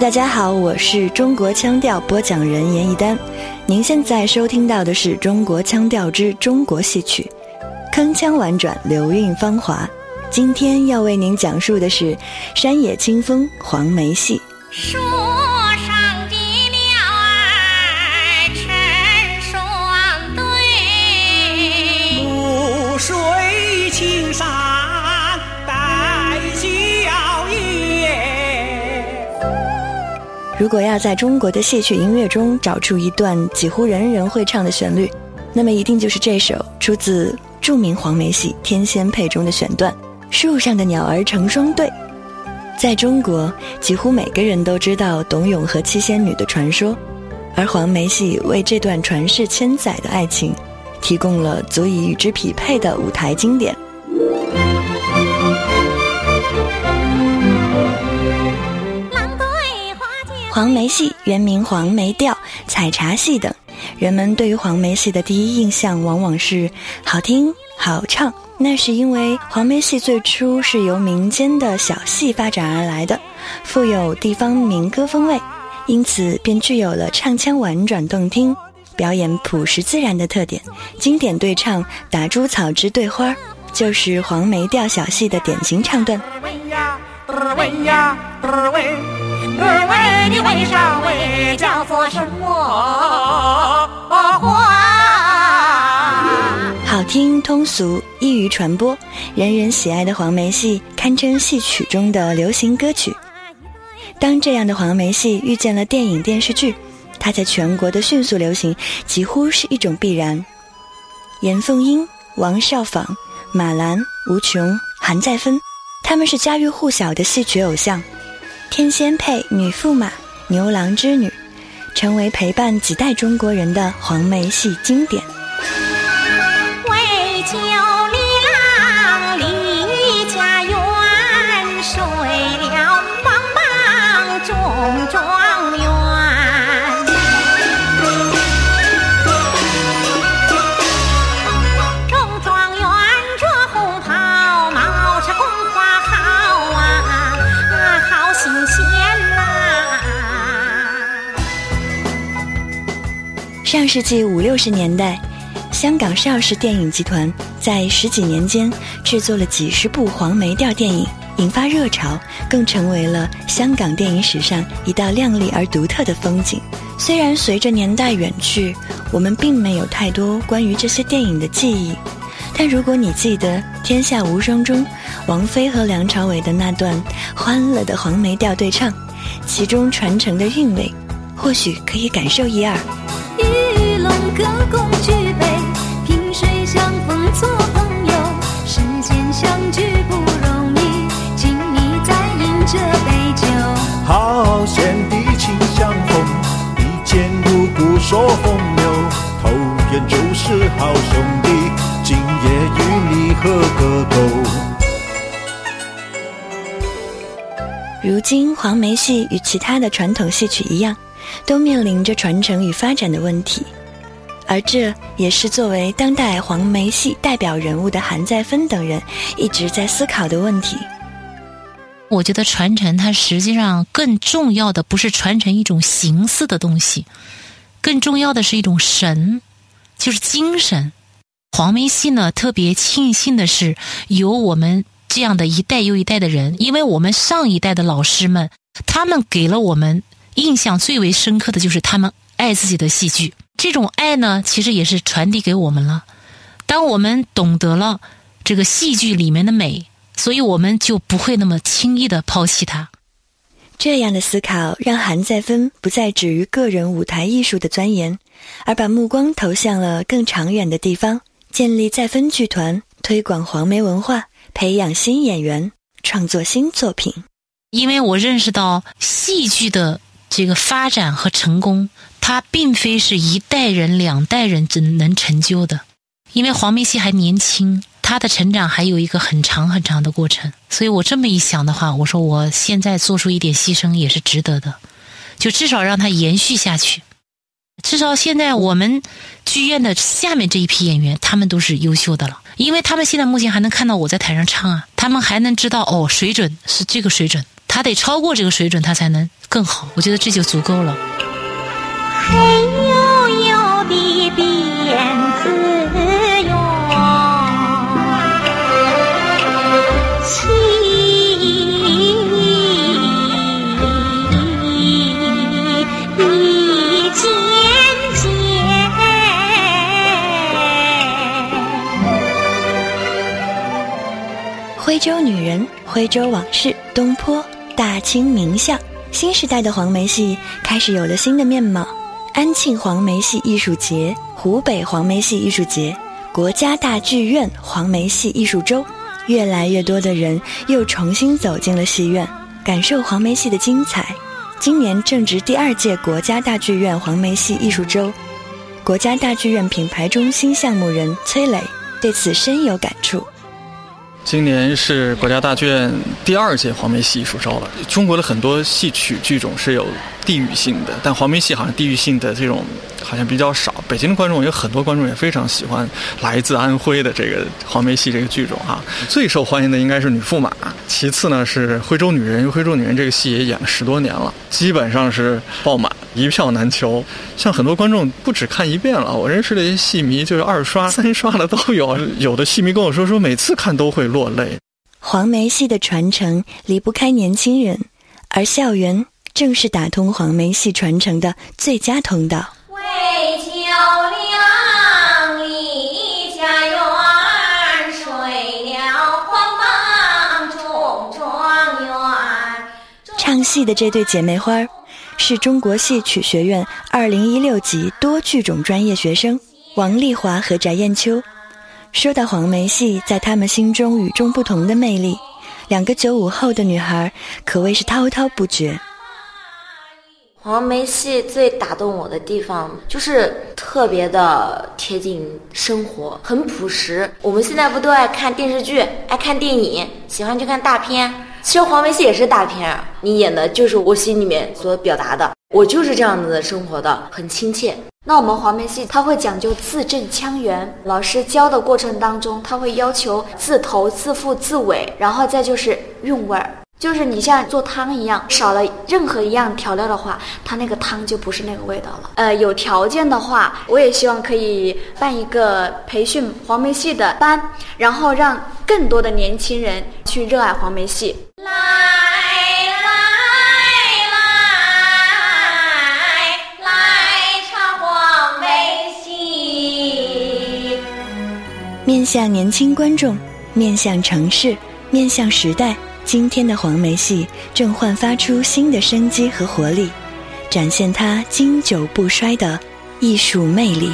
大家好，我是中国腔调播讲人严艺丹。您现在收听到的是《中国腔调之中国戏曲》，铿锵婉转，流韵芳华。今天要为您讲述的是山野清风黄梅戏。如果要在中国的戏曲音乐中找出一段几乎人人会唱的旋律，那么一定就是这首出自著名黄梅戏《天仙配》中的选段：“树上的鸟儿成双对。”在中国，几乎每个人都知道董永和七仙女的传说，而黄梅戏为这段传世千载的爱情，提供了足以与之匹配的舞台经典。黄梅戏原名黄梅调、采茶戏等，人们对于黄梅戏的第一印象往往是好听、好唱。那是因为黄梅戏最初是由民间的小戏发展而来的，富有地方民歌风味，因此便具有了唱腔婉转动听、表演朴实自然的特点。经典对唱“打猪草之对花”就是黄梅调小戏的典型唱段。二位的为啥为叫做什么话？好听通俗，易于传播，人人喜爱的黄梅戏堪称戏曲中的流行歌曲。当这样的黄梅戏遇见了电影电视剧，它在全国的迅速流行几乎是一种必然。严凤英、王少舫、马兰、吴琼、韩再芬，他们是家喻户晓的戏曲偶像。天仙配、女驸马、牛郎织女，成为陪伴几代中国人的黄梅戏经典。上世纪五六十年代，香港邵氏电影集团在十几年间制作了几十部黄梅调电影，引发热潮，更成为了香港电影史上一道亮丽而独特的风景。虽然随着年代远去，我们并没有太多关于这些电影的记忆，但如果你记得《天下无双》中王菲和梁朝伟的那段欢乐的黄梅调对唱，其中传承的韵味，或许可以感受一二。歌共举杯，萍水相逢做朋友。世间相聚不容易，请你再饮这杯酒。好贤弟情相逢，一见如故说风流。投缘就是好兄弟，今夜与你喝个够。如今，黄梅戏与其他的传统戏曲一样，都面临着传承与发展的问题。而这也是作为当代黄梅戏代表人物的韩再芬等人一直在思考的问题。我觉得传承它实际上更重要的不是传承一种形似的东西，更重要的是一种神，就是精神。黄梅戏呢，特别庆幸的是有我们这样的一代又一代的人，因为我们上一代的老师们，他们给了我们印象最为深刻的就是他们爱自己的戏剧。这种爱呢，其实也是传递给我们了。当我们懂得了这个戏剧里面的美，所以我们就不会那么轻易的抛弃它。这样的思考让韩再芬不再止于个人舞台艺术的钻研，而把目光投向了更长远的地方，建立再芬剧团，推广黄梅文化，培养新演员，创作新作品。因为我认识到戏剧的这个发展和成功。它并非是一代人、两代人只能成就的，因为黄梅戏还年轻，他的成长还有一个很长很长的过程。所以我这么一想的话，我说我现在做出一点牺牲也是值得的，就至少让他延续下去。至少现在我们剧院的下面这一批演员，他们都是优秀的了，因为他们现在目前还能看到我在台上唱啊，他们还能知道哦，水准是这个水准。他得超过这个水准，他才能更好。我觉得这就足够了。徽州女人、徽州往事、东坡、大清名相，新时代的黄梅戏开始有了新的面貌。安庆黄梅戏艺术节、湖北黄梅戏艺术节、国家大剧院黄梅戏艺术周，越来越多的人又重新走进了戏院，感受黄梅戏的精彩。今年正值第二届国家大剧院黄梅戏艺术周，国家大剧院品牌中心项目人崔磊对此深有感触。今年是国家大剧院第二届黄梅戏艺术周了。中国的很多戏曲剧种是有地域性的，但黄梅戏好像地域性的这种好像比较少。北京的观众有很多观众也非常喜欢来自安徽的这个黄梅戏这个剧种哈。最受欢迎的应该是女驸马，其次呢是徽州女人。徽州女人这个戏也演了十多年了，基本上是爆满，一票难求。像很多观众不止看一遍了，我认识的一些戏迷就是二刷、三刷的都有。有的戏迷跟我说，说每次看都会落泪。黄梅戏的传承离不开年轻人，而校园正是打通黄梅戏传承的最佳通道。为求两里家园，睡了黄榜中状元。唱戏的这对姐妹花儿，是中国戏曲学院2016级多剧种专业学生王丽华和翟艳秋。说到黄梅戏在他们心中与众不同的魅力，两个九五后的女孩可谓是滔滔不绝。黄梅戏最打动我的地方就是特别的贴近生活，很朴实。我们现在不都爱看电视剧、爱看电影，喜欢去看大片？其实黄梅戏也是大片啊，你演的就是我心里面所表达的，我就是这样子的生活的，很亲切。那我们黄梅戏它会讲究字正腔圆，老师教的过程当中，他会要求字头、字腹、字尾，然后再就是韵味儿。就是你像做汤一样，少了任何一样调料的话，它那个汤就不是那个味道了。呃，有条件的话，我也希望可以办一个培训黄梅戏的班，然后让更多的年轻人去热爱。黄梅戏。来来来来唱黄梅戏面向年轻观众，面向城市，面向时代，今天的黄梅戏正焕发出新的生机和活力，展现它经久不衰的艺术魅力。